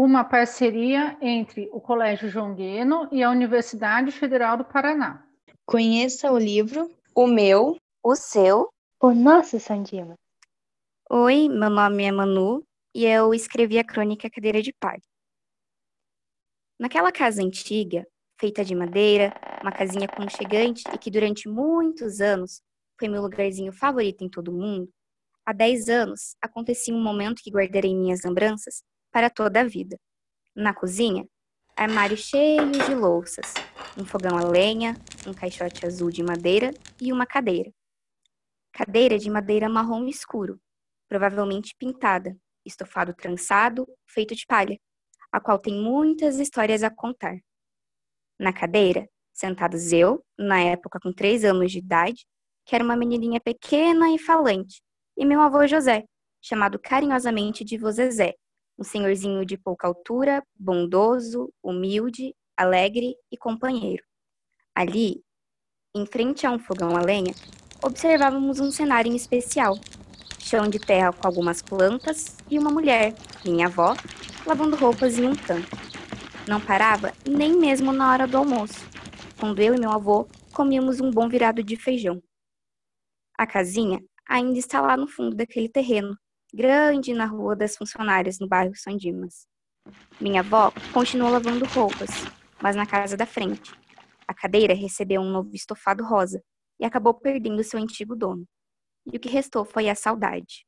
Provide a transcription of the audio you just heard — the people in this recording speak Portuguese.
uma parceria entre o Colégio João Gueno e a Universidade Federal do Paraná. Conheça o livro O Meu, o Seu, O Nosso Sandima. Oi, meu nome é Manu e eu escrevi a crônica Cadeira de Palha. Naquela casa antiga, feita de madeira, uma casinha aconchegante e que durante muitos anos foi meu lugarzinho favorito em todo o mundo, há 10 anos acontecia um momento que guardarei minhas lembranças para toda a vida. Na cozinha, armário cheio de louças, um fogão a lenha, um caixote azul de madeira e uma cadeira. Cadeira de madeira marrom escuro, provavelmente pintada, estofado trançado, feito de palha, a qual tem muitas histórias a contar. Na cadeira, sentados eu, na época com três anos de idade, que era uma menininha pequena e falante, e meu avô José, chamado carinhosamente de vô Zezé, um senhorzinho de pouca altura, bondoso, humilde, alegre e companheiro. Ali, em frente a um fogão a lenha, observávamos um cenário em especial. Chão de terra com algumas plantas e uma mulher, minha avó, lavando roupas em um tanque. Não parava nem mesmo na hora do almoço, quando eu e meu avô comíamos um bom virado de feijão. A casinha ainda está lá no fundo daquele terreno, grande na Rua das Funcionárias, no bairro São Dimas. Minha avó continuou lavando roupas, mas na casa da frente. A cadeira recebeu um novo estofado rosa e acabou perdendo seu antigo dono. E o que restou foi a saudade.